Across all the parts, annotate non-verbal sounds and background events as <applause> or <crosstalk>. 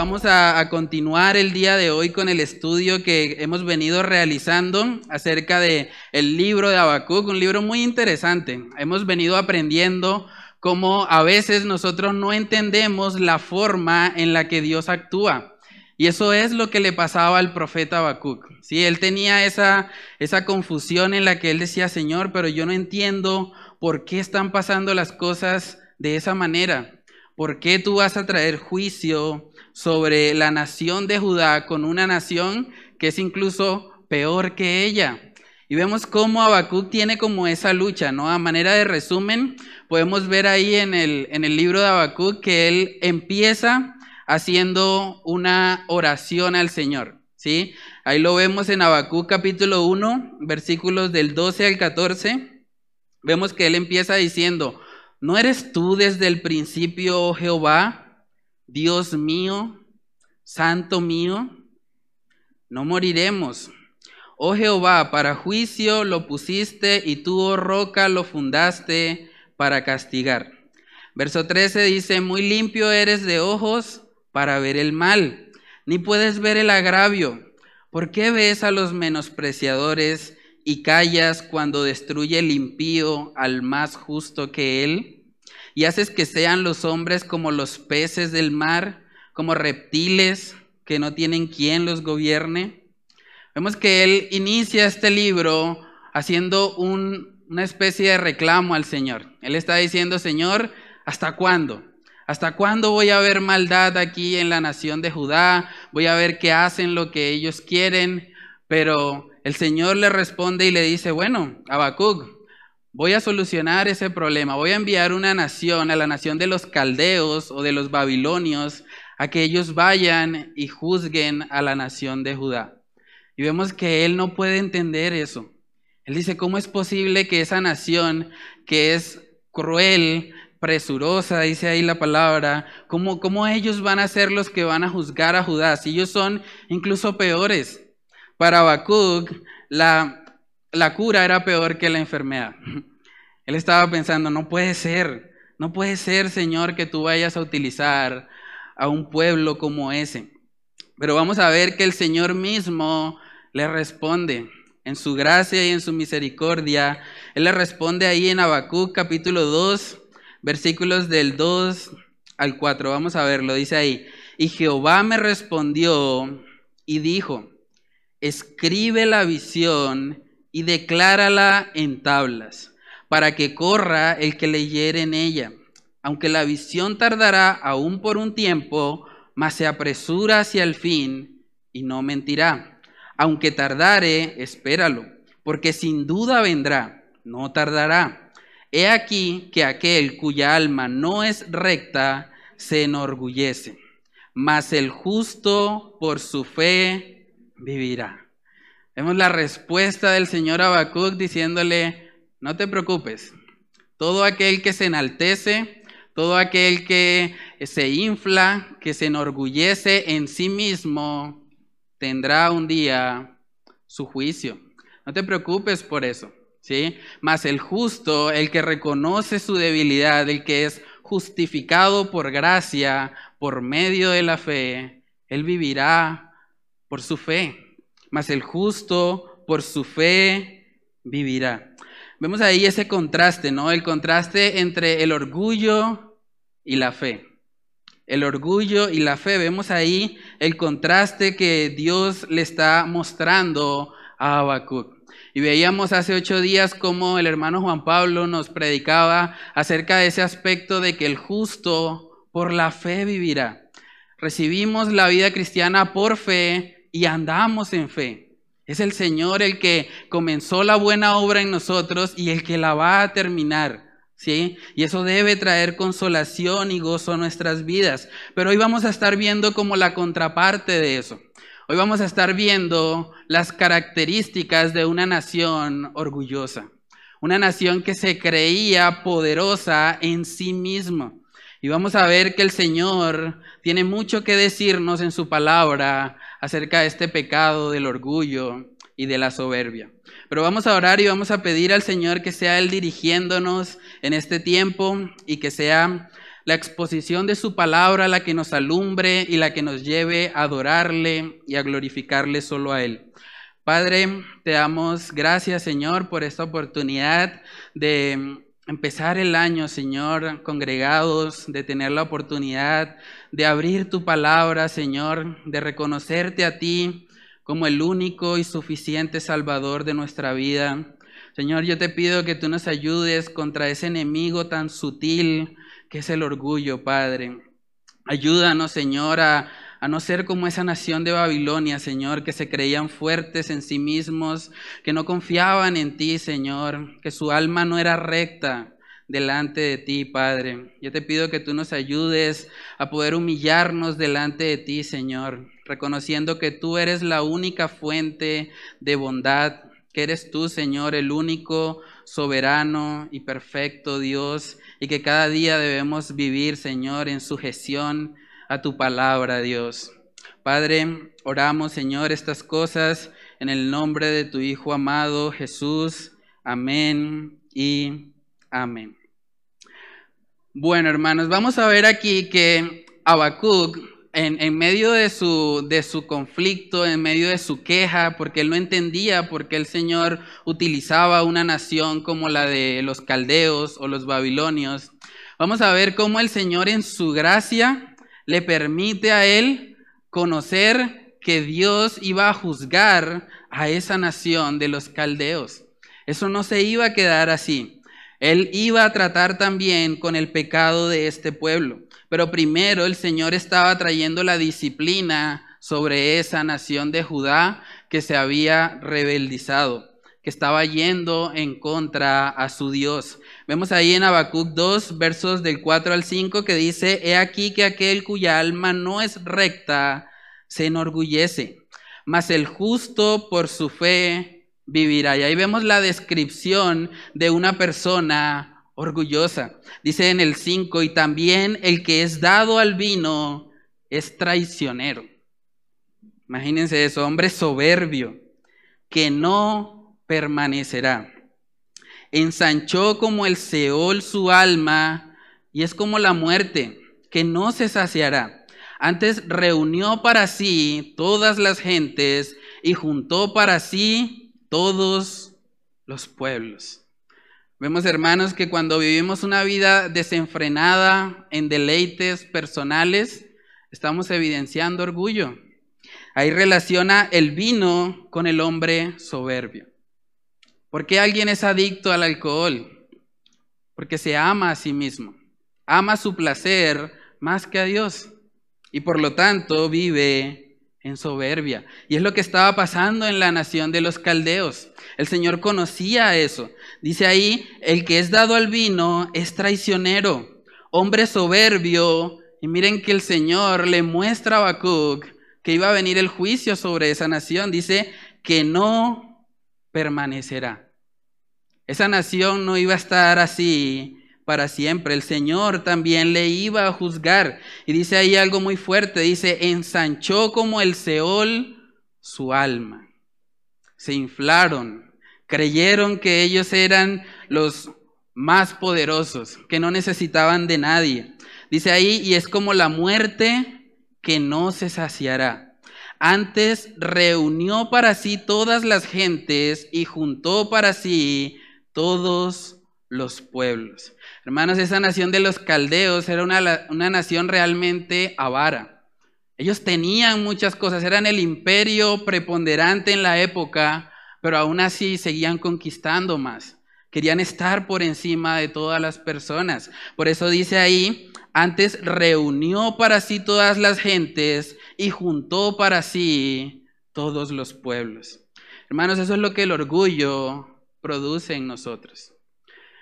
Vamos a, continuar el día de hoy con el estudio que hemos venido realizando acerca de el libro de Habacuc, un libro muy interesante. Hemos venido aprendiendo cómo a veces nosotros no entendemos la forma en la que Dios actúa. Y eso es lo que le pasaba al profeta Habacuc. ¿sí? Él tenía esa, esa confusión en la que él decía, Señor, pero yo no entiendo por qué están pasando las cosas de esa manera. ¿Por qué tú vas a traer juicio sobre la nación de Judá con una nación que es incluso peor que ella. Y vemos cómo Habacuc tiene como esa lucha, ¿no? A manera de resumen, podemos ver ahí en el, en el libro de Habacuc que él empieza haciendo una oración al Señor, ¿sí? Ahí lo vemos en Habacuc capítulo 1, versículos del 12 al 14. Vemos que él empieza diciendo, ¿no eres tú desde el principio, oh Jehová? Dios mío, Santo mío, no moriremos. Oh Jehová, para juicio lo pusiste y tú, oh roca, lo fundaste para castigar. Verso 13 dice, muy limpio eres de ojos para ver el mal, ni puedes ver el agravio. ¿Por qué ves a los menospreciadores y callas cuando destruye el impío al más justo que él? y haces que sean los hombres como los peces del mar, como reptiles que no tienen quien los gobierne. Vemos que él inicia este libro haciendo una especie de reclamo al Señor. Él está diciendo, Señor, ¿hasta cuándo? ¿Hasta cuándo voy a ver maldad aquí en la nación de Judá? Voy a ver que hacen lo que ellos quieren. Pero el Señor le responde y le dice, bueno, Habacuc, voy a solucionar ese problema, voy a enviar una nación, a la nación de los caldeos o de los babilonios, a que ellos vayan y juzguen a la nación de Judá. Y vemos que él no puede entender eso. Él dice, ¿cómo es posible que esa nación que es cruel, presurosa, dice ahí la palabra, ¿cómo, cómo ellos van a ser los que van a juzgar a Judá? Si ellos son incluso peores. Para Habacuc, la, la cura era peor que la enfermedad. <laughs> Él estaba pensando, no puede ser, no puede ser, Señor, que tú vayas a utilizar a un pueblo como ese. Pero vamos a ver que el Señor mismo le responde en su gracia y en su misericordia. Él le responde ahí en Habacuc capítulo 2, versículos del 2 al 4. Vamos a verlo, dice ahí. Y Jehová me respondió y dijo, escribe la visión y declárala en tablas, para que corra el que leyere en ella. Aunque la visión tardará aún por un tiempo, mas se apresura hacia el fin y no mentirá. Aunque tardare, espéralo, porque sin duda vendrá, no tardará. He aquí que aquel cuya alma no es recta se enorgullece, mas el justo por su fe vivirá. Vemos la respuesta del Señor Habacuc diciéndole, no te preocupes, todo aquel que se enaltece, todo aquel que se infla, que se enorgullece en sí mismo, tendrá un día su juicio. No te preocupes por eso, ¿sí? Mas el justo, el que reconoce su debilidad, el que es justificado por gracia, por medio de la fe, él vivirá por su fe mas el justo por su fe vivirá. Vemos ahí ese contraste, ¿no? El contraste entre el orgullo y la fe. El orgullo y la fe. Vemos ahí el contraste que Dios le está mostrando a Habacuc. Y veíamos hace ocho días cómo el hermano Juan Pablo nos predicaba acerca de ese aspecto de que el justo por la fe vivirá. Recibimos la vida cristiana por fe, y andamos en fe. Es el Señor el que comenzó la buena obra en nosotros y el que la va a terminar. ¿Sí? Y eso debe traer consolación y gozo a nuestras vidas. Pero hoy vamos a estar viendo como la contraparte de eso. Hoy vamos a estar viendo las características de una nación orgullosa. Una nación que se creía poderosa en sí misma. Y vamos a ver que el Señor tiene mucho que decirnos en su palabra acerca de este pecado del orgullo y de la soberbia. Pero vamos a orar y vamos a pedir al Señor que sea Él dirigiéndonos en este tiempo y que sea la exposición de su palabra la que nos alumbre y la que nos lleve a adorarle y a glorificarle solo a Él. Padre, te damos gracias, Señor, por esta oportunidad de empezar el año, Señor, congregados, de tener la oportunidad de abrir tu palabra, Señor, de reconocerte a ti como el único y suficiente Salvador de nuestra vida. Señor, yo te pido que tú nos ayudes contra ese enemigo tan sutil que es el orgullo, Padre. Ayúdanos, Señor, a a no ser como esa nación de Babilonia, Señor, que se creían fuertes en sí mismos, que no confiaban en ti, Señor, que su alma no era recta delante de ti, Padre. Yo te pido que tú nos ayudes a poder humillarnos delante de ti, Señor, reconociendo que tú eres la única fuente de bondad, que eres tú, Señor, el único soberano y perfecto Dios, y que cada día debemos vivir, Señor, en sujeción a tu palabra, Dios. Padre, oramos, Señor, estas cosas en el nombre de tu Hijo amado Jesús. Amén y amén. Bueno, hermanos, vamos a ver aquí que Habacuc, en, medio de su, de su conflicto, en medio de su queja, porque él no entendía por qué el Señor utilizaba una nación como la de los caldeos o los babilonios, vamos a ver cómo el Señor en su gracia le permite a él conocer que Dios iba a juzgar a esa nación de los caldeos. Eso no se iba a quedar así. Él iba a tratar también con el pecado de este pueblo. Pero primero el Señor estaba trayendo la disciplina sobre esa nación de Judá que se había rebeldizado que estaba yendo en contra a su Dios. Vemos ahí en Habacuc 2, versos del 4 al 5, que dice, He aquí que aquel cuya alma no es recta se enorgullece, mas el justo por su fe vivirá. Y ahí vemos la descripción de una persona orgullosa. Dice en el 5, y también el que es dado al vino es traicionero. Imagínense eso, hombre soberbio, que no permanecerá. Ensanchó como el Seol su alma y es como la muerte, que no se saciará. Antes reunió para sí todas las gentes y juntó para sí todos los pueblos. Vemos, hermanos, que cuando vivimos una vida desenfrenada en deleites personales, estamos evidenciando orgullo. Ahí relaciona el vino con el hombre soberbio. ¿Por qué alguien es adicto al alcohol? Porque se ama a sí mismo, ama su placer más que a Dios y por lo tanto vive en soberbia. Y es lo que estaba pasando en la nación de los caldeos. El Señor conocía eso. Dice ahí, el que es dado al vino es traicionero, hombre soberbio. Y miren que el Señor le muestra a Habacuc que iba a venir el juicio sobre esa nación. Dice que no permanecerá. Esa nación no iba a estar así para siempre. El Señor también le iba a juzgar. Y dice ahí algo muy fuerte. Dice, ensanchó como el Seol su alma. Se inflaron. Creyeron que ellos eran los más poderosos, que no necesitaban de nadie. Dice ahí, y es como la muerte que no se saciará. Antes reunió para sí todas las gentes y juntó para sí todos los pueblos. Hermanos, esa nación de los caldeos era una, una nación realmente avara. Ellos tenían muchas cosas, eran el imperio preponderante en la época, pero aún así seguían conquistando más. Querían estar por encima de todas las personas. Por eso dice ahí, antes reunió para sí todas las gentes y juntó para sí todos los pueblos. Hermanos, eso es lo que el orgullo produce en nosotros.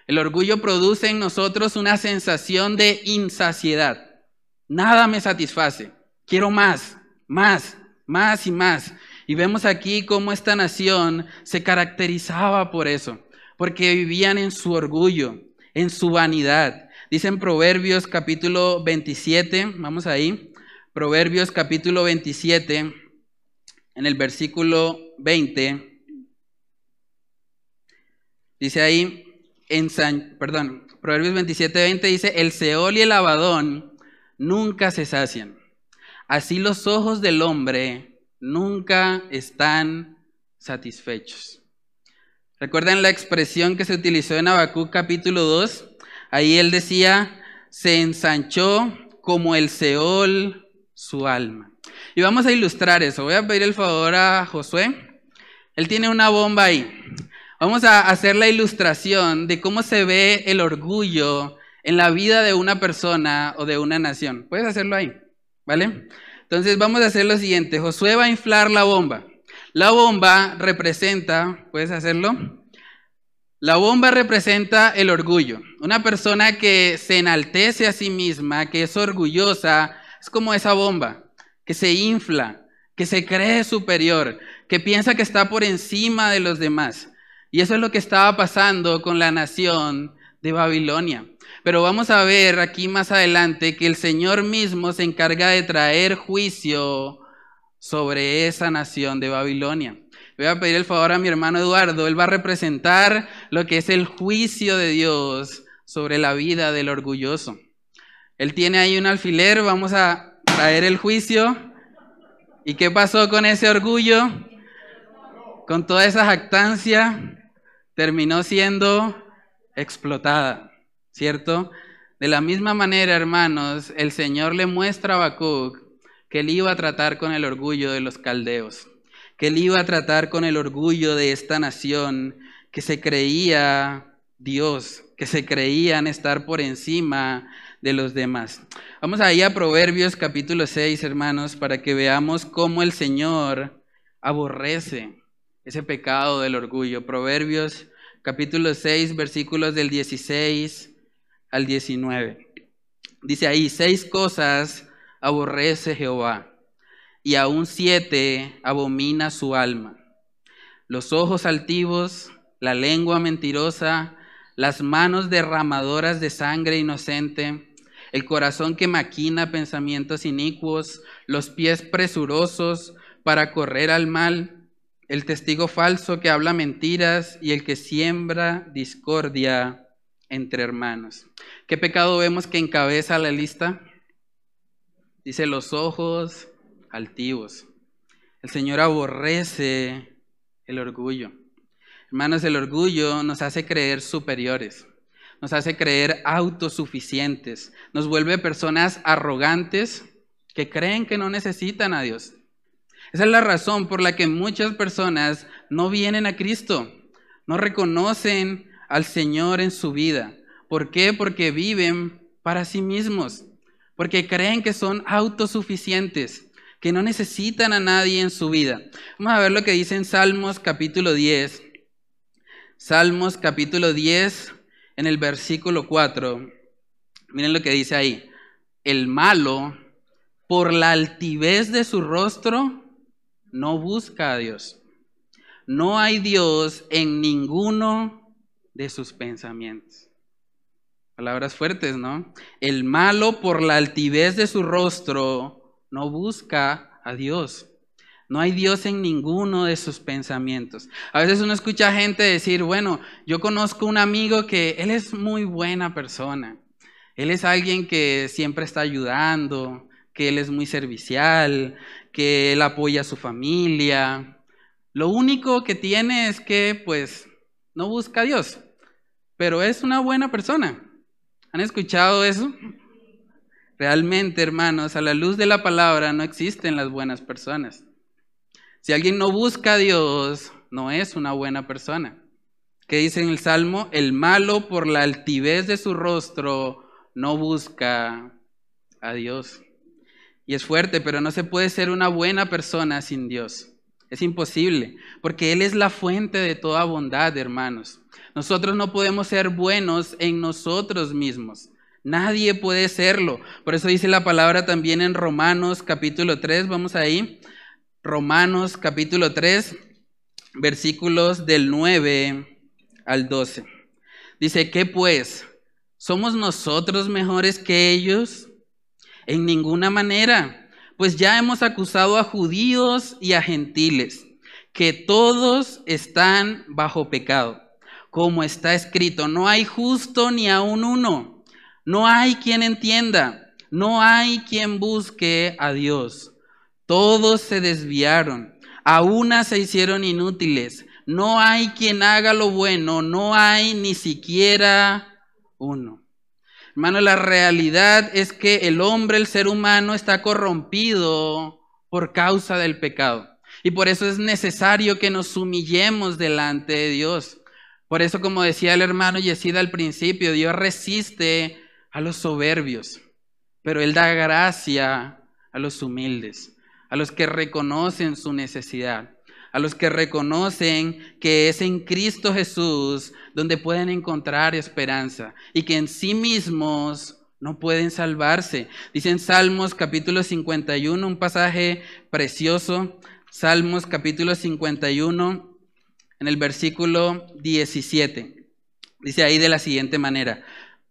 El orgullo produce en nosotros una sensación de insaciedad. Nada me satisface. Quiero más, más, más y más. Y vemos aquí cómo esta nación se caracterizaba por eso, porque vivían en su orgullo, en su vanidad. Dicen Proverbios capítulo 27, vamos ahí, Proverbios capítulo 27, en el versículo 20, dice ahí, en San, perdón, Proverbios 27, 20 dice, el Seol y el Abadón nunca se sacian. Así los ojos del hombre nunca están satisfechos. ¿Recuerdan la expresión que se utilizó en Habacuc capítulo 2? Ahí él decía, se ensanchó como el Seol su alma. Y vamos a ilustrar eso. Voy a pedir el favor a Josué. Él tiene una bomba ahí. Vamos a hacer la ilustración de cómo se ve el orgullo en la vida de una persona o de una nación. Puedes hacerlo ahí, ¿vale? Entonces vamos a hacer lo siguiente. Josué va a inflar la bomba. La bomba representa, ¿puedes hacerlo? La bomba representa el orgullo. Una persona que se enaltece a sí misma, que es orgullosa, es como esa bomba, que se infla, que se cree superior, que piensa que está por encima de los demás. Y eso es lo que estaba pasando con la nación de Babilonia. Pero vamos a ver aquí más adelante que el Señor mismo se encarga de traer juicio sobre esa nación de Babilonia. Voy a pedir el favor a mi hermano Eduardo, él va a representar lo que es el juicio de Dios sobre la vida del orgulloso. Él tiene ahí un alfiler, vamos a traer el juicio. ¿Y qué pasó con ese orgullo? Con toda esa jactancia, terminó siendo explotada, ¿cierto? De la misma manera, hermanos, el Señor le muestra a Habacuc que él iba a tratar con el orgullo de los caldeos, que él iba a tratar con el orgullo de esta nación que se creía Dios, que se creían estar por encima de los demás. Vamos ahí a Proverbios capítulo 6, hermanos, para que veamos cómo el Señor aborrece ese pecado del orgullo. Proverbios capítulo 6, versículos del 16 al 19. Dice ahí, seis cosas aborrece Jehová, y aún siete abomina su alma. Los ojos altivos, la lengua mentirosa, las manos derramadoras de sangre inocente, el corazón que maquina pensamientos inicuos, los pies presurosos para correr al mal, el testigo falso que habla mentiras y el que siembra discordia entre hermanos. ¿Qué pecado vemos que encabeza la lista? Dice los ojos altivos. El Señor aborrece el orgullo. Hermanos, el orgullo nos hace creer superiores, nos hace creer autosuficientes, nos vuelve personas arrogantes que creen que no necesitan a Dios. Esa es la razón por la que muchas personas no vienen a Cristo, no reconocen al Señor en su vida. ¿Por qué? Porque viven para sí mismos porque creen que son autosuficientes, que no necesitan a nadie en su vida. Vamos a ver lo que dice en Salmos capítulo 10. Salmos capítulo 10, en el versículo 4. Miren lo que dice ahí. El malo, por la altivez de su rostro, no busca a Dios. No hay Dios en ninguno de sus pensamientos. Palabras fuertes, ¿no? El malo por la altivez de su rostro no busca a Dios. No hay Dios en ninguno de sus pensamientos. A veces uno escucha gente decir, bueno, yo conozco un amigo que él es muy buena persona. Él es alguien que siempre está ayudando, que él es muy servicial, que él apoya a su familia. Lo único que tiene es que, pues, no busca a Dios, pero es una buena persona. ¿Han escuchado eso? Realmente, hermanos, a la luz de la palabra no existen las buenas personas. Si alguien no busca a Dios, no es una buena persona. ¿Qué dice en el Salmo? El malo por la altivez de su rostro no busca a Dios. Y es fuerte, pero no se puede ser una buena persona sin Dios. Es imposible, porque Él es la fuente de toda bondad, hermanos. Nosotros no podemos ser buenos en nosotros mismos. Nadie puede serlo. Por eso dice la palabra también en Romanos capítulo 3, vamos ahí. Romanos capítulo 3, versículos del 9 al 12. Dice, ¿qué pues? ¿Somos nosotros mejores que ellos? En ninguna manera pues ya hemos acusado a judíos y a gentiles, que todos están bajo pecado. Como está escrito, no hay justo ni aun uno, no hay quien entienda, no hay quien busque a Dios. Todos se desviaron, a una se hicieron inútiles, no hay quien haga lo bueno, no hay ni siquiera uno. Hermano, la realidad es que el hombre, el ser humano, está corrompido por causa del pecado. Y por eso es necesario que nos humillemos delante de Dios. Por eso, como decía el hermano Yesida al principio, Dios resiste a los soberbios, pero Él da gracia a los humildes, a los que reconocen su necesidad a los que reconocen que es en Cristo Jesús donde pueden encontrar esperanza y que en sí mismos no pueden salvarse. Dice en Salmos capítulo 51, un pasaje precioso, Salmos capítulo 51, en el versículo 17. Dice ahí de la siguiente manera,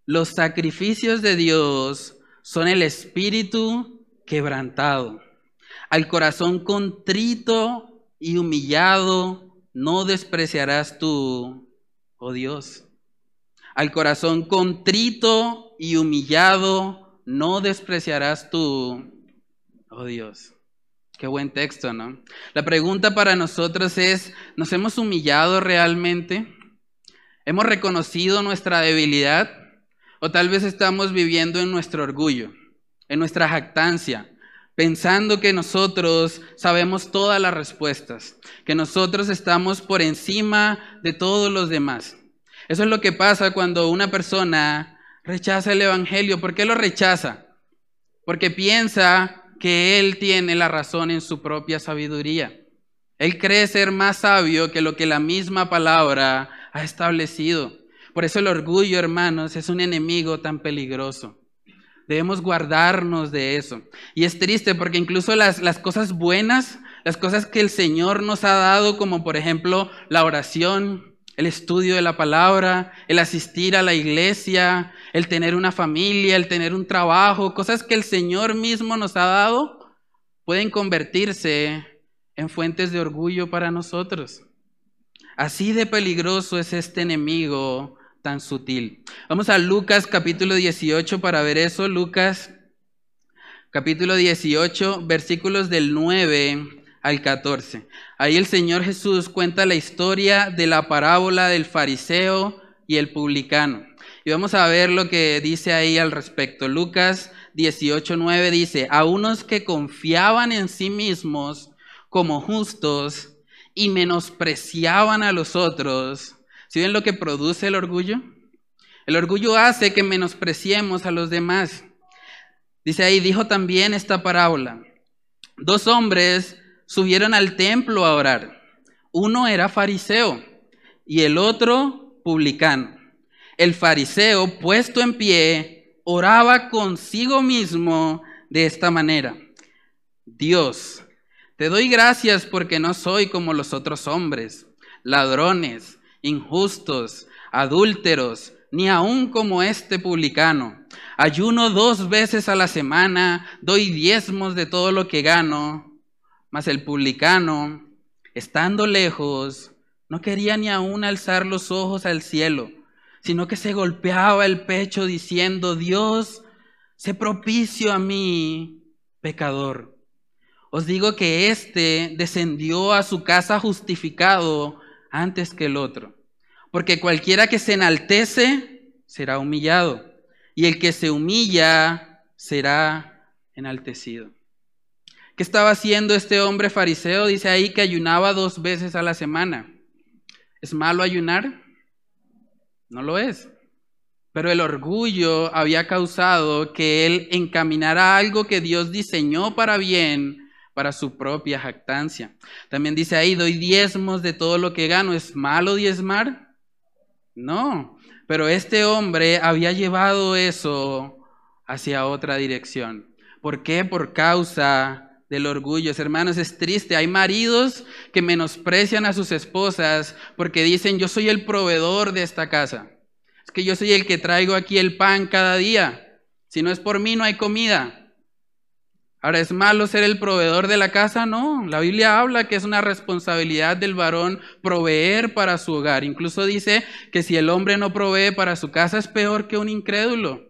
los sacrificios de Dios son el espíritu quebrantado, al corazón contrito y humillado no despreciarás tú, oh Dios. Al corazón contrito y humillado no despreciarás tú, oh Dios. Qué buen texto, ¿no? La pregunta para nosotros es, ¿nos hemos humillado realmente? ¿Hemos reconocido nuestra debilidad? ¿O tal vez estamos viviendo en nuestro orgullo, en nuestra jactancia, pensando que nosotros sabemos todas las respuestas, que nosotros estamos por encima de todos los demás. Eso es lo que pasa cuando una persona rechaza el Evangelio. ¿Por qué lo rechaza? Porque piensa que él tiene la razón en su propia sabiduría. Él cree ser más sabio que lo que la misma palabra ha establecido. Por eso el orgullo, hermanos, es un enemigo tan peligroso. Debemos guardarnos de eso. Y es triste porque incluso las, las cosas buenas, las cosas que el Señor nos ha dado, como por ejemplo la oración, el estudio de la palabra, el asistir a la iglesia, el tener una familia, el tener un trabajo, cosas que el Señor mismo nos ha dado, pueden convertirse en fuentes de orgullo para nosotros. Así de peligroso es este enemigo Vamos a Lucas capítulo 18 para ver eso. Lucas capítulo 18, versículos del 9 al 14. Ahí el Señor Jesús cuenta la historia de la parábola del fariseo y el publicano. Y vamos a ver lo que dice ahí al respecto. Lucas 18, 9 dice, a unos que confiaban en sí mismos como justos y menospreciaban a los otros, ¿Sí ven lo que produce el orgullo? El orgullo hace que menospreciemos a los demás. Dice ahí, dijo también esta parábola. Dos hombres subieron al templo a orar. Uno era fariseo y el otro publicano. El fariseo, puesto en pie, oraba consigo mismo de esta manera. Dios, te doy gracias porque no soy como los otros hombres, ladrones injustos, adúlteros, ni aun como este publicano. Ayuno dos veces a la semana, doy diezmos de todo lo que gano. Mas el publicano, estando lejos, no quería ni aun alzar los ojos al cielo, sino que se golpeaba el pecho diciendo, Dios, sé propicio a mí, pecador. Os digo que éste descendió a su casa justificado antes que el otro. Porque cualquiera que se enaltece será humillado, y el que se humilla será enaltecido. ¿Qué estaba haciendo este hombre fariseo? Dice ahí que ayunaba dos veces a la semana. ¿Es malo ayunar? No lo es. Pero el orgullo había causado que él encaminara algo que Dios diseñó para bien para su propia jactancia. También dice ahí, doy diezmos de todo lo que gano. ¿Es malo diezmar? No, pero este hombre había llevado eso hacia otra dirección. ¿Por qué? Por causa del orgullo. Hermanos, es triste. Hay maridos que menosprecian a sus esposas porque dicen, yo soy el proveedor de esta casa. Es que yo soy el que traigo aquí el pan cada día. Si no es por mí, no hay comida. Ahora, ¿es malo ser el proveedor de la casa? No, la Biblia habla que es una responsabilidad del varón proveer para su hogar. Incluso dice que si el hombre no provee para su casa es peor que un incrédulo.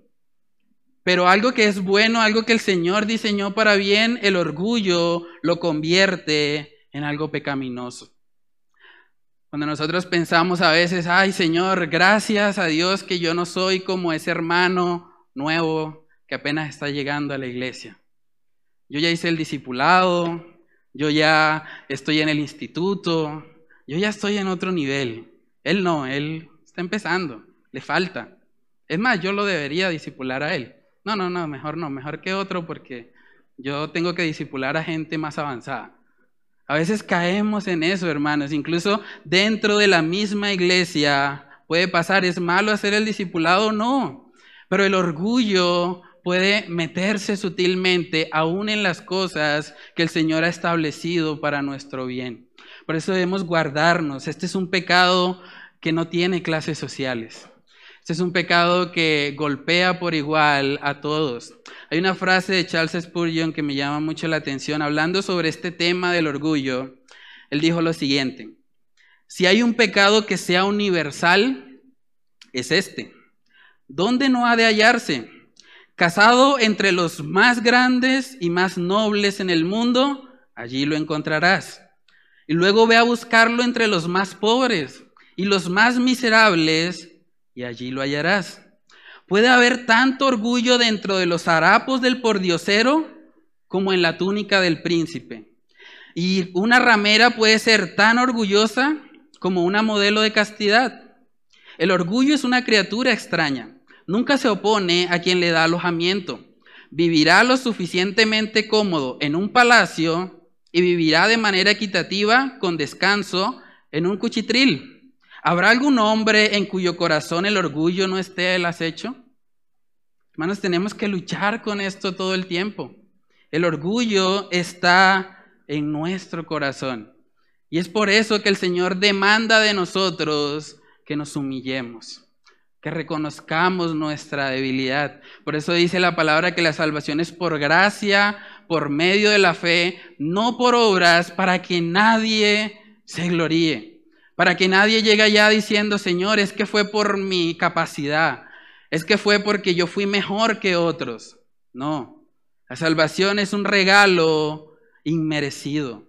Pero algo que es bueno, algo que el Señor diseñó para bien, el orgullo lo convierte en algo pecaminoso. Cuando nosotros pensamos a veces, ay Señor, gracias a Dios que yo no soy como ese hermano nuevo que apenas está llegando a la iglesia. Yo ya hice el discipulado, yo ya estoy en el instituto, yo ya estoy en otro nivel. Él no, él está empezando, le falta. Es más, yo lo debería discipular a él. No, no, no, mejor no, mejor que otro porque yo tengo que discipular a gente más avanzada. A veces caemos en eso, hermanos. Incluso dentro de la misma iglesia puede pasar, ¿es malo hacer el discipulado? No. Pero el orgullo puede meterse sutilmente aún en las cosas que el Señor ha establecido para nuestro bien. Por eso debemos guardarnos. Este es un pecado que no tiene clases sociales. Este es un pecado que golpea por igual a todos. Hay una frase de Charles Spurgeon que me llama mucho la atención hablando sobre este tema del orgullo. Él dijo lo siguiente, si hay un pecado que sea universal, es este. ¿Dónde no ha de hallarse? Casado entre los más grandes y más nobles en el mundo, allí lo encontrarás. Y luego ve a buscarlo entre los más pobres y los más miserables, y allí lo hallarás. Puede haber tanto orgullo dentro de los harapos del pordiosero como en la túnica del príncipe. Y una ramera puede ser tan orgullosa como una modelo de castidad. El orgullo es una criatura extraña. Nunca se opone a quien le da alojamiento. Vivirá lo suficientemente cómodo en un palacio y vivirá de manera equitativa, con descanso, en un cuchitril. ¿Habrá algún hombre en cuyo corazón el orgullo no esté el acecho? Hermanos, tenemos que luchar con esto todo el tiempo. El orgullo está en nuestro corazón. Y es por eso que el Señor demanda de nosotros que nos humillemos, que reconozcamos nuestra debilidad. Por eso dice la palabra que la salvación es por gracia, por medio de la fe, no por obras, para que nadie se gloríe. Para que nadie llegue allá diciendo, Señor, es que fue por mi capacidad, es que fue porque yo fui mejor que otros. No, la salvación es un regalo inmerecido.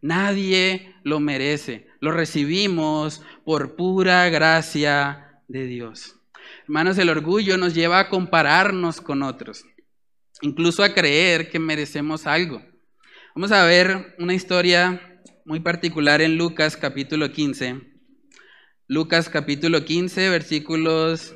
Nadie lo merece. Lo recibimos por pura gracia de Dios. Hermanos, el orgullo nos lleva a compararnos con otros, incluso a creer que merecemos algo. Vamos a ver una historia muy particular en Lucas capítulo 15. Lucas capítulo 15, versículos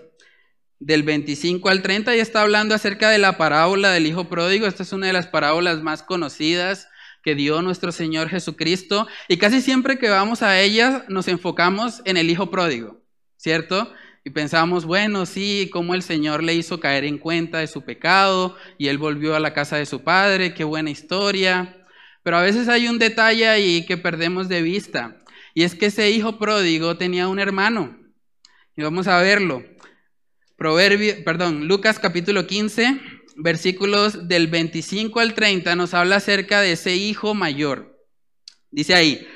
del 25 al 30, y está hablando acerca de la parábola del Hijo Pródigo. Esta es una de las parábolas más conocidas que dio nuestro Señor Jesucristo. Y casi siempre que vamos a ella nos enfocamos en el Hijo Pródigo, ¿cierto? Y pensamos, bueno, sí, cómo el Señor le hizo caer en cuenta de su pecado y él volvió a la casa de su padre, qué buena historia. Pero a veces hay un detalle ahí que perdemos de vista. Y es que ese hijo pródigo tenía un hermano. Y vamos a verlo. Proverbio, perdón, Lucas capítulo 15, versículos del 25 al 30 nos habla acerca de ese hijo mayor. Dice ahí,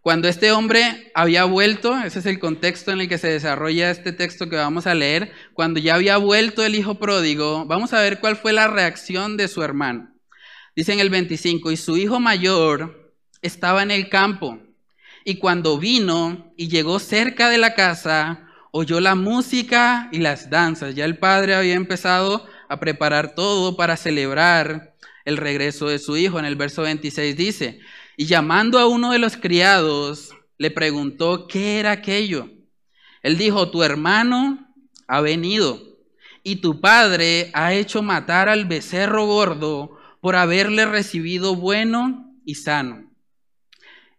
cuando este hombre había vuelto, ese es el contexto en el que se desarrolla este texto que vamos a leer, cuando ya había vuelto el hijo pródigo, vamos a ver cuál fue la reacción de su hermano. Dice en el 25, y su hijo mayor estaba en el campo, y cuando vino y llegó cerca de la casa, oyó la música y las danzas. Ya el padre había empezado a preparar todo para celebrar el regreso de su hijo. En el verso 26 dice, y llamando a uno de los criados, le preguntó qué era aquello. Él dijo, tu hermano ha venido y tu padre ha hecho matar al becerro gordo por haberle recibido bueno y sano.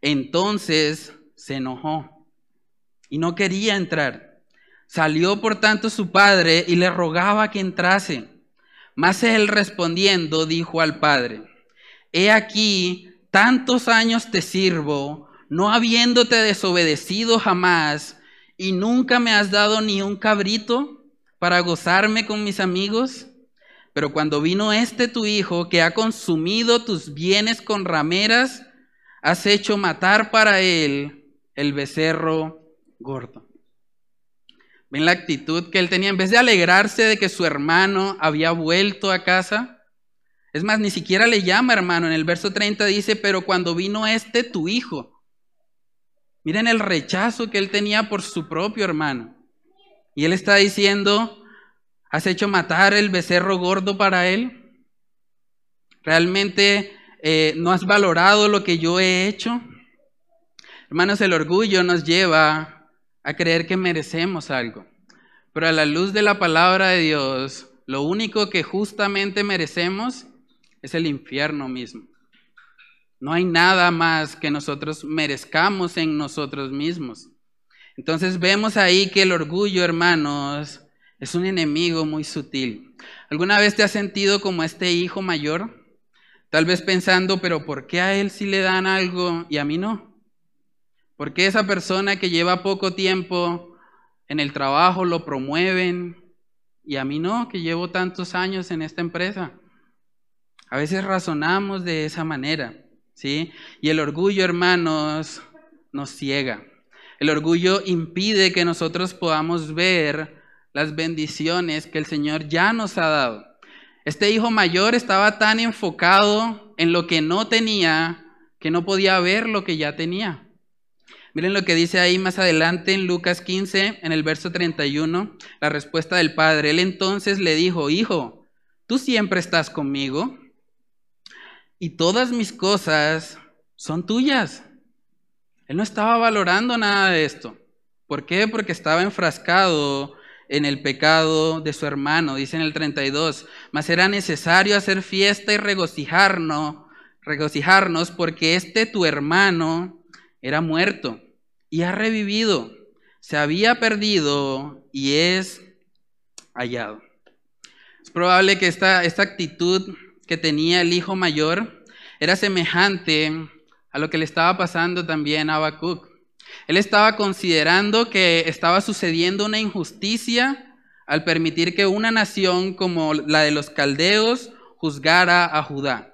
Entonces se enojó y no quería entrar. Salió por tanto su padre y le rogaba que entrase. Mas él respondiendo dijo al padre, He aquí, tantos años te sirvo, no habiéndote desobedecido jamás, y nunca me has dado ni un cabrito para gozarme con mis amigos. Pero cuando vino este tu hijo, que ha consumido tus bienes con rameras, has hecho matar para él el becerro gordo. ¿Ven la actitud que él tenía? En vez de alegrarse de que su hermano había vuelto a casa, es más, ni siquiera le llama hermano. En el verso 30 dice, pero cuando vino este tu hijo, miren el rechazo que él tenía por su propio hermano. Y él está diciendo, ¿has hecho matar el becerro gordo para él? ¿Realmente eh, no has valorado lo que yo he hecho? Hermanos, el orgullo nos lleva a creer que merecemos algo. Pero a la luz de la palabra de Dios, lo único que justamente merecemos es el infierno mismo. No hay nada más que nosotros merezcamos en nosotros mismos. Entonces vemos ahí que el orgullo, hermanos, es un enemigo muy sutil. ¿Alguna vez te has sentido como este hijo mayor? Tal vez pensando, pero ¿por qué a él sí le dan algo y a mí no? ¿Por qué esa persona que lleva poco tiempo en el trabajo lo promueven y a mí no, que llevo tantos años en esta empresa? A veces razonamos de esa manera, ¿sí? Y el orgullo, hermanos, nos ciega. El orgullo impide que nosotros podamos ver las bendiciones que el Señor ya nos ha dado. Este hijo mayor estaba tan enfocado en lo que no tenía que no podía ver lo que ya tenía. Miren lo que dice ahí más adelante en Lucas 15, en el verso 31, la respuesta del padre. Él entonces le dijo, hijo, tú siempre estás conmigo y todas mis cosas son tuyas. Él no estaba valorando nada de esto. ¿Por qué? Porque estaba enfrascado en el pecado de su hermano, dice en el 32, mas era necesario hacer fiesta y regocijarnos, regocijarnos porque este tu hermano era muerto y ha revivido, se había perdido y es hallado. Es probable que esta, esta actitud que tenía el hijo mayor era semejante a lo que le estaba pasando también a Habacuc. Él estaba considerando que estaba sucediendo una injusticia al permitir que una nación como la de los caldeos juzgara a Judá.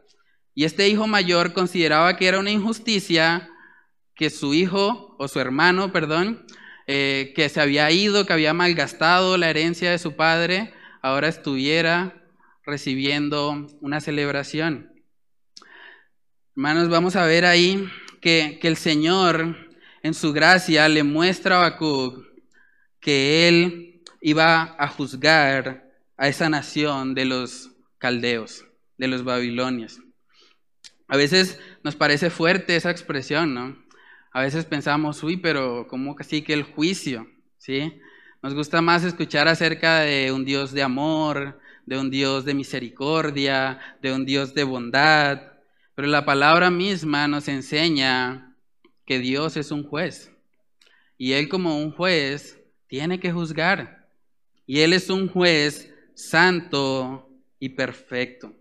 Y este hijo mayor consideraba que era una injusticia que su hijo o su hermano, perdón, eh, que se había ido, que había malgastado la herencia de su padre, ahora estuviera recibiendo una celebración. Hermanos, vamos a ver ahí que, que el Señor en su gracia le muestra a Habacuc que él iba a juzgar a esa nación de los caldeos, de los babilonios. A veces nos parece fuerte esa expresión, ¿no? A veces pensamos, uy, pero ¿cómo así que el juicio? ¿Sí? Nos gusta más escuchar acerca de un Dios de amor, de un Dios de misericordia, de un Dios de bondad, pero la palabra misma nos enseña que Dios es un juez. Y Él como un juez tiene que juzgar. Y Él es un juez santo y perfecto.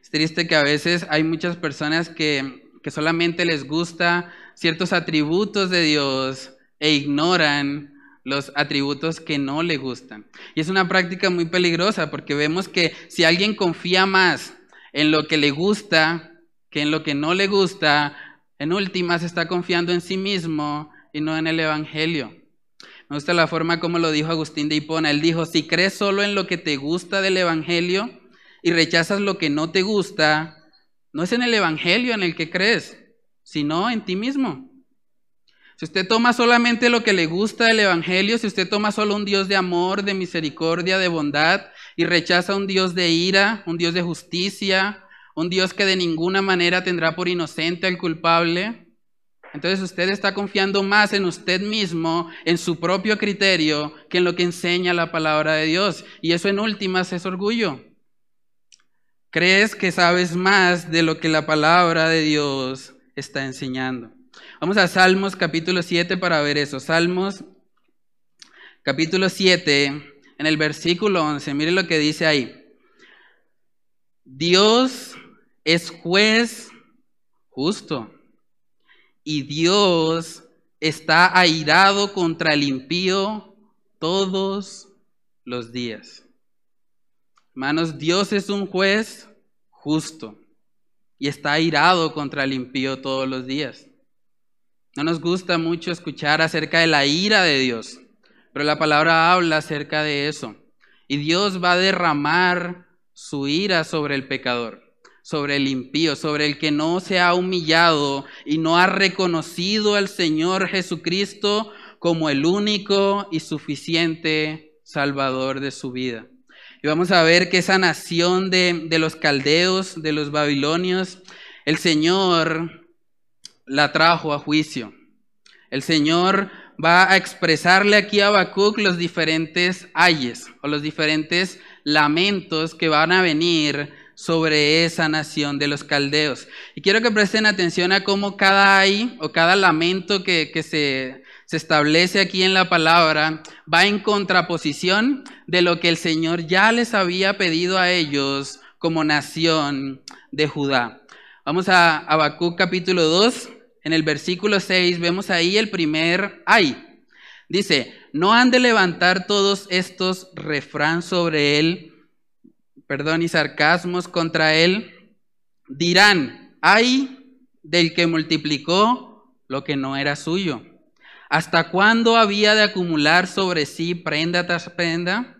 Es triste que a veces hay muchas personas que, que solamente les gusta ciertos atributos de Dios e ignoran los atributos que no le gustan. Y es una práctica muy peligrosa porque vemos que si alguien confía más en lo que le gusta que en lo que no le gusta, en últimas está confiando en sí mismo y no en el Evangelio. Me gusta la forma como lo dijo Agustín de Hipona. Él dijo, si crees solo en lo que te gusta del Evangelio y rechazas lo que no te gusta, no es en el Evangelio en el que crees, sino en ti mismo. Si usted toma solamente lo que le gusta del Evangelio, si usted toma solo un Dios de amor, de misericordia, de bondad, y rechaza un Dios de ira, un Dios de justicia, un Dios que de ninguna manera tendrá por inocente al culpable. Entonces usted está confiando más en usted mismo, en su propio criterio, que en lo que enseña la palabra de Dios. Y eso en últimas es orgullo. Crees que sabes más de lo que la palabra de Dios está enseñando. Vamos a Salmos capítulo 7 para ver eso. Salmos capítulo 7, en el versículo 11. Mire lo que dice ahí. Dios es juez justo. Y Dios está airado contra el impío todos los días. Hermanos, Dios es un juez justo y está airado contra el impío todos los días. No nos gusta mucho escuchar acerca de la ira de Dios, pero la palabra habla acerca de eso. Y Dios va a derramar su ira sobre el pecador, sobre el impío, sobre el que no se ha humillado y no ha reconocido al Señor Jesucristo como el único y suficiente Salvador de su vida. Y vamos a ver que esa nación de, de los caldeos, de los babilonios, el Señor la trajo a juicio. El Señor va a expresarle aquí a Habacuc los diferentes ayes o los diferentes lamentos que van a venir sobre esa nación de los caldeos. Y quiero que presten atención a cómo cada ay o cada lamento que, que se se establece aquí en la palabra va en contraposición de lo que el Señor ya les había pedido a ellos como nación de Judá. Vamos a Habacuc capítulo 2, en el versículo 6 vemos ahí el primer ay. Dice, no han de levantar todos estos refrán sobre él, perdón, y sarcasmos contra él, dirán, ay del que multiplicó lo que no era suyo ¿Hasta cuándo había de acumular sobre sí prenda tras prenda?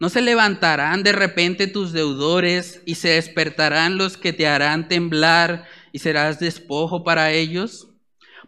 ¿No se levantarán de repente tus deudores y se despertarán los que te harán temblar y serás despojo para ellos?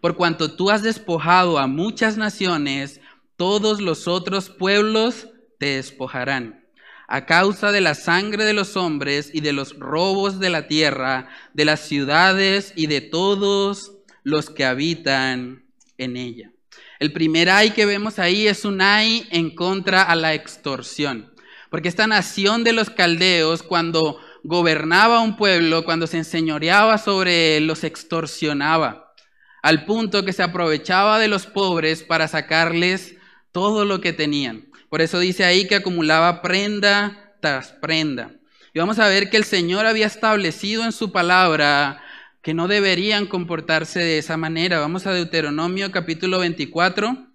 Por cuanto tú has despojado a muchas naciones, todos los otros pueblos te despojarán. A causa de la sangre de los hombres y de los robos de la tierra, de las ciudades y de todos los que habitan en ella. El primer ay que vemos ahí es un ay en contra a la extorsión. Porque esta nación de los caldeos, cuando gobernaba un pueblo, cuando se enseñoreaba sobre él, los extorsionaba, al punto que se aprovechaba de los pobres para sacarles todo lo que tenían. Por eso dice ahí que acumulaba prenda tras prenda. Y vamos a ver que el Señor había establecido en su palabra que no deberían comportarse de esa manera. Vamos a Deuteronomio capítulo 24.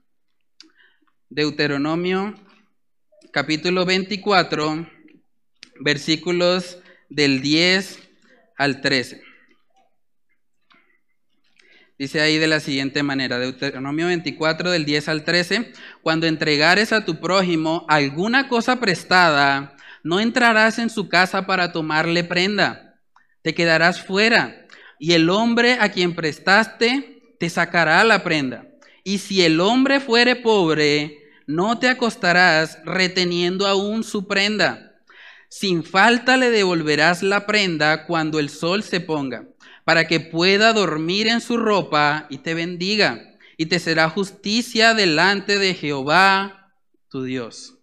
Deuteronomio capítulo 24, versículos del 10 al 13. Dice ahí de la siguiente manera, Deuteronomio 24 del 10 al 13, cuando entregares a tu prójimo alguna cosa prestada, no entrarás en su casa para tomarle prenda, te quedarás fuera y el hombre a quien prestaste te sacará la prenda. Y si el hombre fuere pobre, no te acostarás reteniendo aún su prenda. Sin falta le devolverás la prenda cuando el sol se ponga, para que pueda dormir en su ropa y te bendiga, y te será justicia delante de Jehová tu Dios.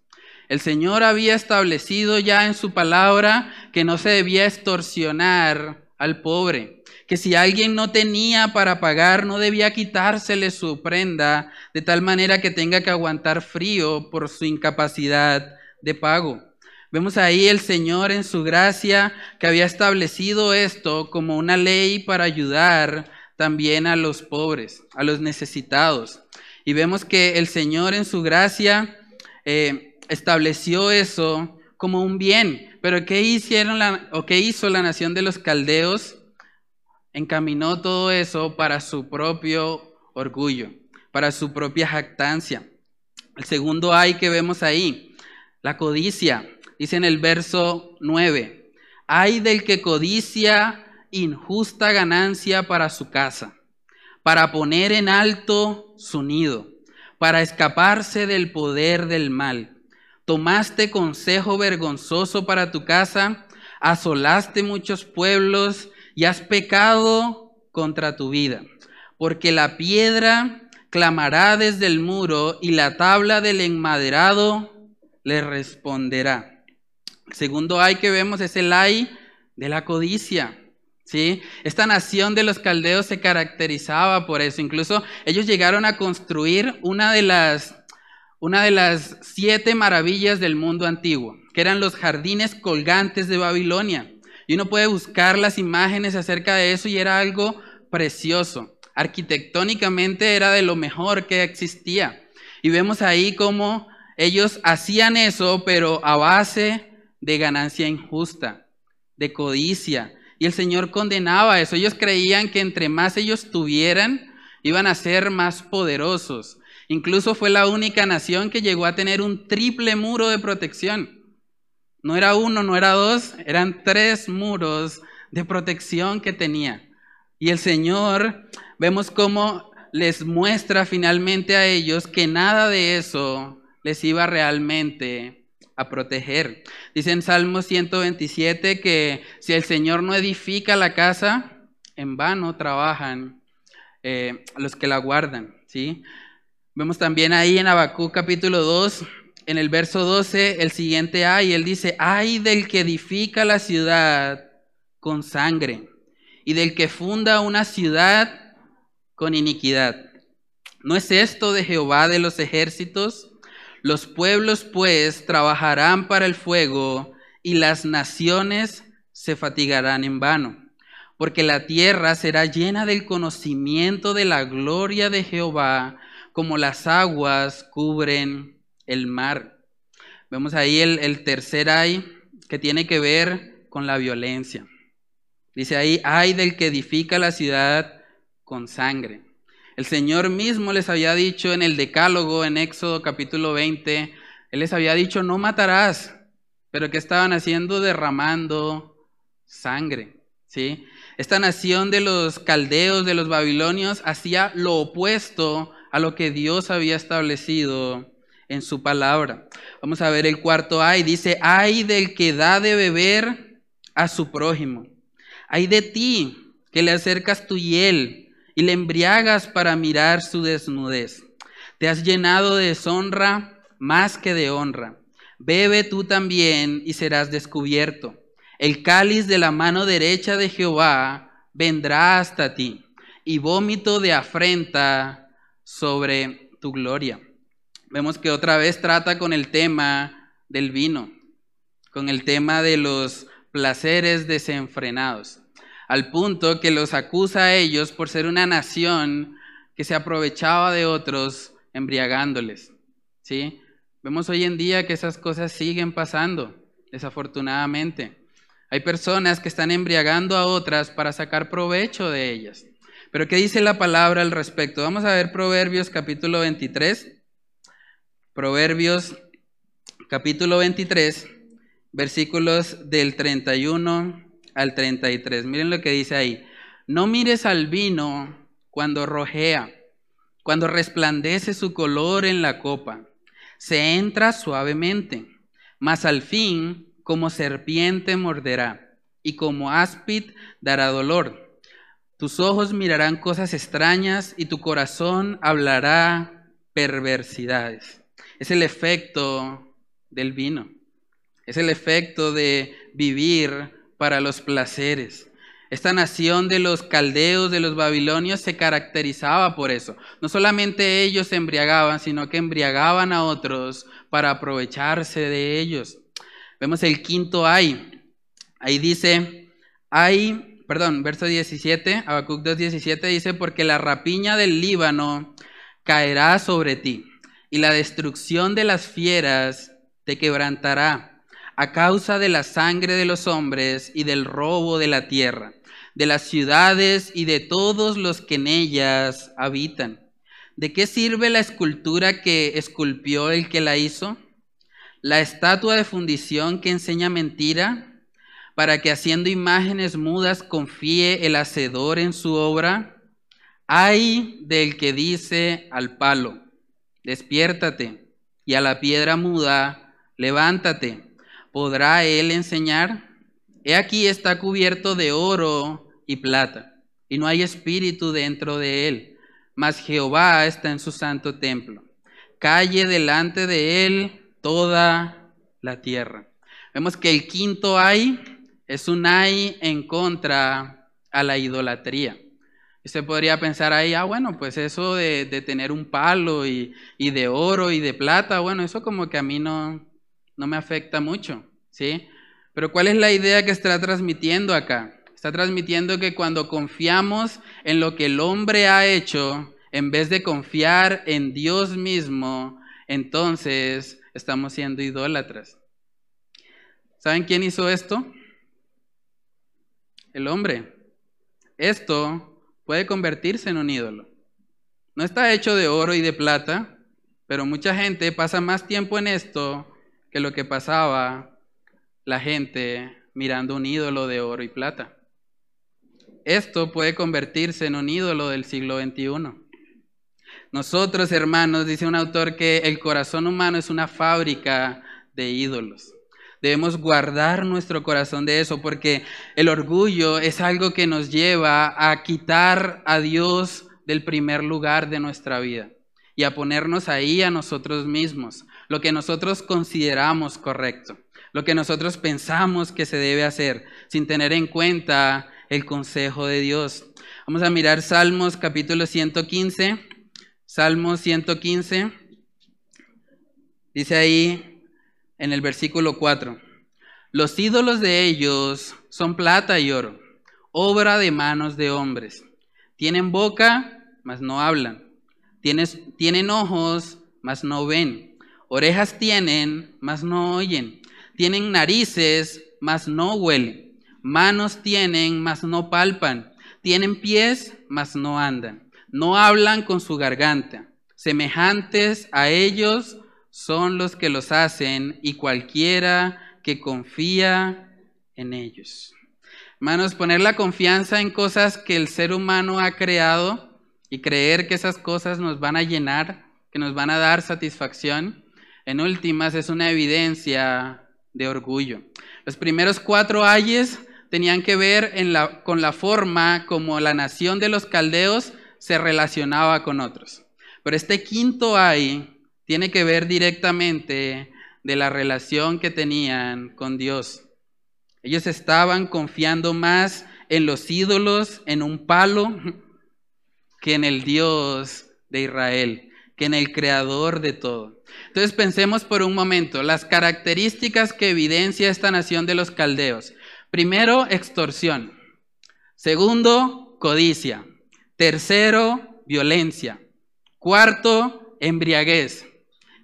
El Señor había establecido ya en su palabra que no se debía extorsionar al pobre que si alguien no tenía para pagar, no debía quitársele su prenda, de tal manera que tenga que aguantar frío por su incapacidad de pago. Vemos ahí el Señor en su gracia que había establecido esto como una ley para ayudar también a los pobres, a los necesitados. Y vemos que el Señor en su gracia eh, estableció eso como un bien. Pero ¿qué hicieron o qué hizo la nación de los caldeos? encaminó todo eso para su propio orgullo, para su propia jactancia. El segundo hay que vemos ahí, la codicia. Dice en el verso 9, hay del que codicia injusta ganancia para su casa, para poner en alto su nido, para escaparse del poder del mal. Tomaste consejo vergonzoso para tu casa, asolaste muchos pueblos y has pecado contra tu vida, porque la piedra clamará desde el muro y la tabla del enmaderado le responderá. Segundo ay que vemos es el ay de la codicia. ¿sí? Esta nación de los caldeos se caracterizaba por eso. Incluso ellos llegaron a construir una de las, una de las siete maravillas del mundo antiguo, que eran los jardines colgantes de Babilonia. Y uno puede buscar las imágenes acerca de eso y era algo precioso. Arquitectónicamente era de lo mejor que existía. Y vemos ahí cómo ellos hacían eso, pero a base de ganancia injusta, de codicia. Y el Señor condenaba eso. Ellos creían que entre más ellos tuvieran, iban a ser más poderosos. Incluso fue la única nación que llegó a tener un triple muro de protección. No era uno, no era dos, eran tres muros de protección que tenía. Y el Señor, vemos cómo les muestra finalmente a ellos que nada de eso les iba realmente proteger. Dice en Salmo 127 que si el Señor no edifica la casa, en vano trabajan eh, los que la guardan. ¿sí? Vemos también ahí en Abacú capítulo 2 en el verso 12 el siguiente ay, él dice, ay del que edifica la ciudad con sangre y del que funda una ciudad con iniquidad. ¿No es esto de Jehová de los ejércitos? Los pueblos pues trabajarán para el fuego y las naciones se fatigarán en vano, porque la tierra será llena del conocimiento de la gloria de Jehová, como las aguas cubren el mar. Vemos ahí el, tercer ay que tiene que ver con la violencia. Dice ahí, ay del que edifica la ciudad con sangre. El Señor mismo les había dicho en el Decálogo, en Éxodo capítulo 20, Él les había dicho, no matarás, pero ¿qué estaban haciendo? Derramando sangre. ¿sí? Esta nación de los caldeos, de los babilonios, hacía lo opuesto a lo que Dios había establecido en su palabra. Vamos a ver el cuarto ay. Dice, ay del que da de beber a su prójimo. Ay de ti que le acercas tu hiel y le embriagas para mirar su desnudez. Te has llenado de deshonra más que de honra. Bebe tú también y serás descubierto. El cáliz de la mano derecha de Jehová vendrá hasta ti y vómito de afrenta sobre tu gloria vemos que otra vez trata con el tema del vino, con el tema de los placeres desenfrenados, al punto que los acusa a ellos por ser una nación que se aprovechaba de otros embriagándoles. ¿sí? Vemos hoy en día que esas cosas siguen pasando, desafortunadamente. Hay personas que están embriagando a otras para sacar provecho de ellas. Pero ¿qué dice la palabra al respecto? Vamos a ver Proverbios capítulo 23. Proverbios capítulo 23, versículos del 31 al 33. Miren lo que dice ahí. No mires al vino cuando rojea, cuando resplandece su color en la copa. Se entra suavemente, mas al fin como serpiente morderá y como áspid dará dolor. Tus ojos mirarán cosas extrañas y tu corazón hablará perversidades. Es el efecto del vino. Es el efecto de vivir para los placeres. Esta nación de los caldeos, de los babilonios, se caracterizaba por eso. No solamente ellos se embriagaban, sino que embriagaban a otros para aprovecharse de ellos. Vemos el quinto ay. Ahí dice, ay, perdón, verso 17, Habacuc 2.17 dice, porque la rapiña del Líbano caerá sobre ti y la destrucción de las fieras te quebrantará a causa de la sangre de los hombres y del robo de la tierra, de las ciudades y de todos los que en ellas habitan. ¿De qué sirve la escultura que esculpió el que la hizo? La estatua de fundición que enseña mentira, para que haciendo imágenes mudas confíe el hacedor en su obra. Hay del que dice al palo despiértate, y a la piedra muda, levántate. ¿Podrá él enseñar? He aquí está cubierto de oro y plata, y no hay espíritu dentro de él, mas Jehová está en su santo templo. Calle delante de él toda la tierra. Vemos que el quinto ay es un ay en contra a la idolatría. Y se podría pensar ahí, ah, bueno, pues eso de, tener un palo y, de oro y de plata, bueno, eso como que a mí no, no me afecta mucho, ¿sí? Pero ¿cuál es la idea que está transmitiendo acá? Está transmitiendo que cuando confiamos en lo que el hombre ha hecho, en vez de confiar en Dios mismo, entonces estamos siendo idólatras. ¿Saben quién hizo esto? El hombre. Esto puede convertirse en un ídolo. No está hecho de oro y de plata, pero mucha gente pasa más tiempo en esto que lo que pasaba la gente mirando un ídolo de oro y plata. Esto puede convertirse en un ídolo del siglo XXI. Nosotros, hermanos, dice un autor que el corazón humano es una fábrica de ídolos. Debemos guardar nuestro corazón de eso porque el orgullo es algo que nos lleva a quitar a Dios del primer lugar de nuestra vida y a ponernos ahí a nosotros mismos, lo que nosotros consideramos correcto, lo que nosotros pensamos que se debe hacer, sin tener en cuenta el consejo de Dios. Vamos a mirar Salmos capítulo 115, Salmos 115, dice ahí, en el versículo 4. Los ídolos de ellos son plata y oro, obra de manos de hombres. Tienen boca, mas no hablan. tienen ojos, mas no ven. Orejas tienen, mas no oyen. Tienen narices, mas no huelen. Manos tienen, mas no palpan. Tienen pies, mas no andan. No hablan con su garganta. Semejantes a ellos son los que los hacen y cualquiera que confía en ellos. Hermanos, poner la confianza en cosas que el ser humano ha creado y creer que esas cosas nos van a llenar, que nos van a dar satisfacción, en últimas es una evidencia de orgullo. Los primeros cuatro ayes tenían que ver con la forma como la nación de los caldeos se relacionaba con otros. Pero este quinto ay tiene que ver directamente de la relación que tenían con Dios. Ellos estaban confiando más en los ídolos, en un palo, que en el Dios de Israel, que en el creador de todo. Entonces pensemos por un momento las características que evidencia esta nación de los caldeos. Primero, extorsión. Segundo, codicia. Tercero, violencia. Cuarto, embriaguez.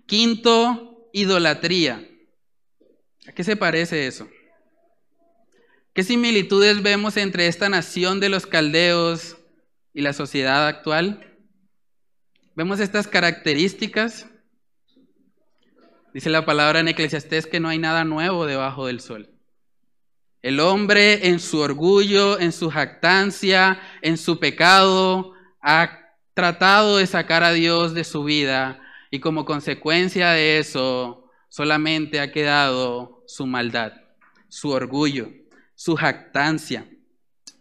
Quinto, idolatría. ¿A qué se parece eso? ¿Qué similitudes vemos entre esta nación de los caldeos y la sociedad actual? ¿Vemos estas características? Dice la palabra en Eclesiastés que no hay nada nuevo debajo del sol. El hombre en su orgullo, en su jactancia, en su pecado, ha tratado de sacar a Dios de su vida y como consecuencia de eso solamente ha quedado su maldad, su orgullo, su jactancia.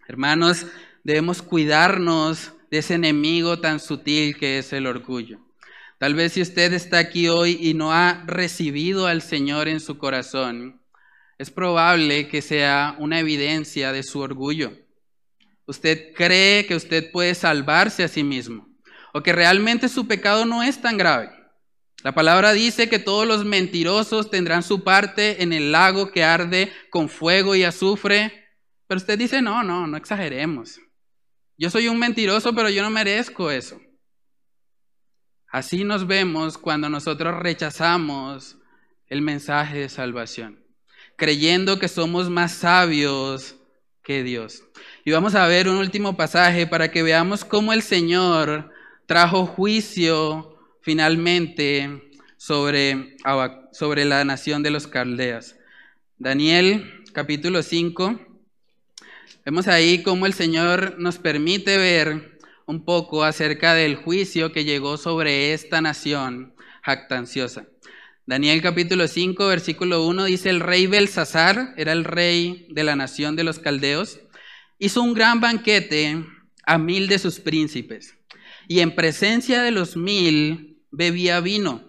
Hermanos, debemos cuidarnos de ese enemigo tan sutil que es el orgullo. Tal vez si usted está aquí hoy y no ha recibido al Señor en su corazón, es probable que sea una evidencia de su orgullo. Usted cree que usted puede salvarse a sí mismo o que realmente su pecado no es tan grave. La palabra dice que todos los mentirosos tendrán su parte en el lago que arde con fuego y azufre. Pero usted dice, no, no, no exageremos. Yo soy un mentiroso, pero yo no merezco eso. Así nos vemos cuando nosotros rechazamos el mensaje de salvación, creyendo que somos más sabios que Dios. Y vamos a ver un último pasaje para que veamos cómo el Señor trajo juicio finalmente sobre, sobre la nación de los caldeas. Daniel capítulo 5. Vemos ahí cómo el Señor nos permite ver un poco acerca del juicio que llegó sobre esta nación jactanciosa. Daniel capítulo 5, versículo 1 dice, el rey Belsasar, era el rey de la nación de los caldeos, hizo un gran banquete a mil de sus príncipes, y en presencia de los mil bebía vino.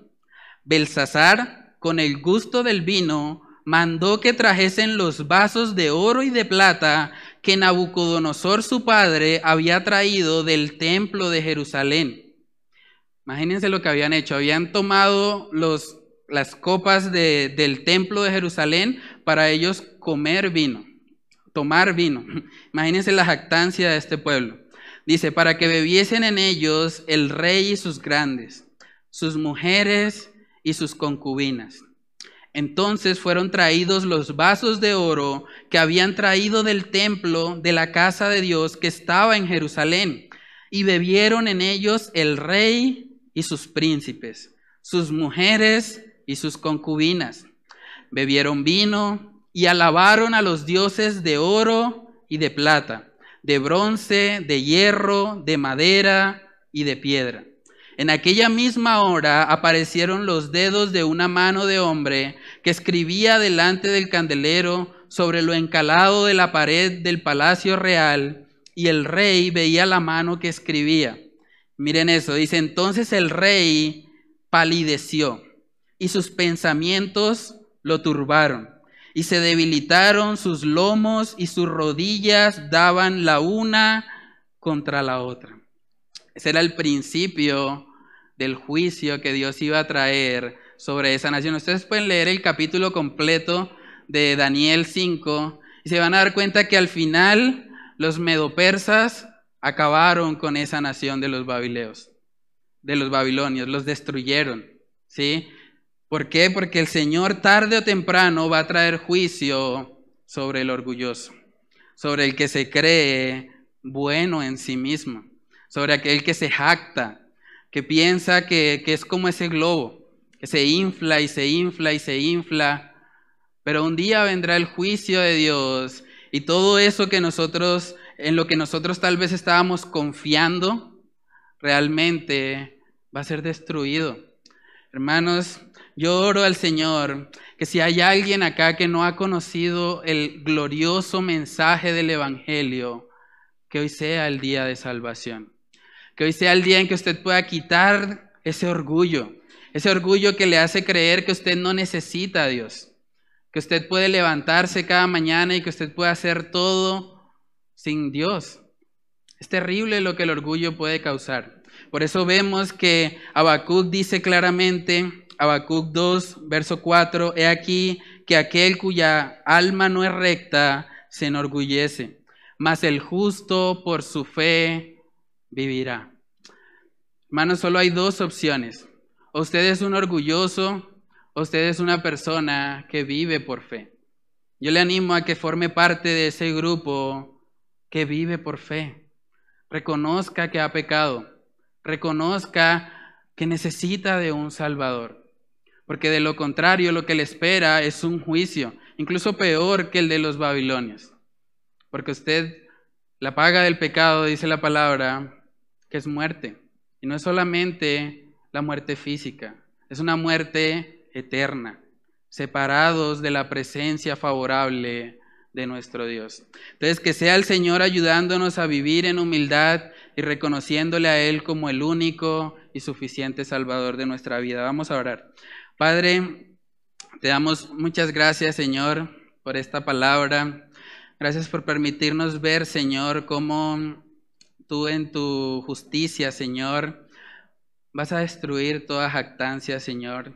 Belsasar, con el gusto del vino, mandó que trajesen los vasos de oro y de plata que Nabucodonosor su padre había traído del templo de Jerusalén. Imagínense lo que habían hecho. Habían tomado los, las copas del templo de Jerusalén para ellos comer vino, tomar vino. <laughs> Imagínense la jactancia de este pueblo. Dice, para que bebiesen en ellos el rey y sus grandes sus mujeres y sus concubinas. Entonces fueron traídos los vasos de oro que habían traído del templo de la casa de Dios que estaba en Jerusalén, y bebieron en ellos el rey y sus príncipes, sus mujeres y sus concubinas. Bebieron vino y alabaron a los dioses de oro y de plata, de bronce, de hierro, de madera y de piedra en aquella misma hora aparecieron los dedos de una mano de hombre que escribía delante del candelero sobre lo encalado de la pared del palacio real, y el rey veía la mano que escribía. Miren eso, dice, entonces el rey palideció y sus pensamientos lo turbaron y se debilitaron sus lomos y sus rodillas daban la una contra la otra. Ese era el principio del juicio que Dios iba a traer sobre esa nación. Ustedes pueden leer el capítulo completo de Daniel 5 y se van a dar cuenta que al final los medopersas acabaron con esa nación de los babileos, de los babilonios, los destruyeron, ¿sí? ¿Por qué? Porque el Señor tarde o temprano va a traer juicio sobre el orgulloso, sobre el que se cree bueno en sí mismo, sobre aquel que se jacta, que piensa que, es como ese globo, que se infla y se infla y se infla, pero un día vendrá el juicio de Dios y todo eso que nosotros, en lo que nosotros tal vez estábamos confiando, realmente va a ser destruido. Hermanos, yo oro al Señor que si hay alguien acá que no ha conocido el glorioso mensaje del Evangelio, que hoy sea el día de salvación. Que hoy sea el día en que usted pueda quitar ese orgullo, ese orgullo que le hace creer que usted no necesita a Dios, que usted puede levantarse cada mañana y que usted puede hacer todo sin Dios. Es terrible lo que el orgullo puede causar. Por eso vemos que Habacuc dice claramente, Habacuc 2, verso 4, he aquí que aquel cuya alma no es recta se enorgullece, mas el justo por su fe vivirá. Hermanos, solo hay dos opciones. Usted es un orgulloso, usted es una persona que vive por fe. Yo le animo a que forme parte de ese grupo que vive por fe. Reconozca que ha pecado. Reconozca que necesita de un Salvador. Porque de lo contrario lo que le espera es un juicio, incluso peor que el de los babilonios. Porque usted, la paga del pecado, dice la palabra, que es muerte. Y no es solamente la muerte física, es una muerte eterna, separados de la presencia favorable de nuestro Dios. Entonces, que sea el Señor ayudándonos a vivir en humildad y reconociéndole a Él como el único y suficiente Salvador de nuestra vida. Vamos a orar. Padre, te damos muchas gracias, Señor, por esta palabra. Gracias por permitirnos ver, Señor, cómo tú en tu justicia, Señor, vas a destruir toda jactancia, Señor.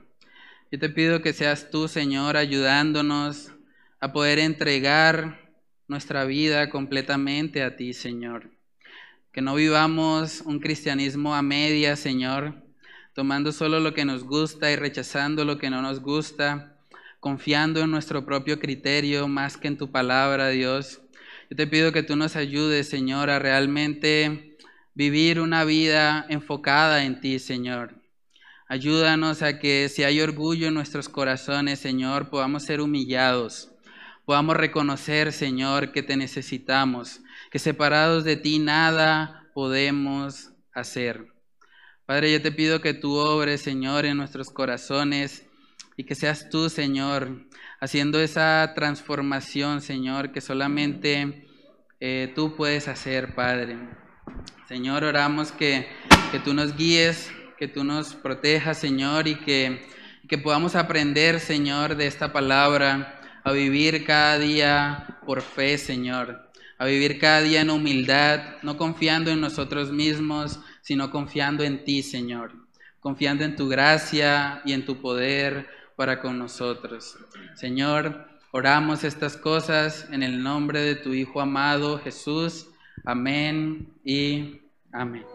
Yo te pido que seas tú, Señor, ayudándonos a poder entregar nuestra vida completamente a ti, Señor. Que no vivamos un cristianismo a media, Señor, tomando solo lo que nos gusta y rechazando lo que no nos gusta, confiando en nuestro propio criterio más que en tu palabra, Dios. Yo te pido que tú nos ayudes, Señor, a realmente vivir una vida enfocada en ti, Señor. Ayúdanos a que si hay orgullo en nuestros corazones, Señor, podamos ser humillados. Podamos reconocer, Señor, que te necesitamos, que separados de ti nada podemos hacer. Padre, yo te pido que tú obres, Señor, en nuestros corazones y que seas tú, Señor, haciendo esa transformación, Señor, que solamente eh, tú puedes hacer, Padre. Señor, oramos que, que, tú nos guíes, que tú nos protejas, Señor, y que, que podamos aprender, Señor, de esta palabra, a vivir cada día por fe, Señor, a vivir cada día en humildad, no confiando en nosotros mismos, sino confiando en ti, Señor, confiando en tu gracia y en tu poder para con nosotros. Señor, oramos estas cosas en el nombre de tu Hijo amado Jesús. Amén y amén.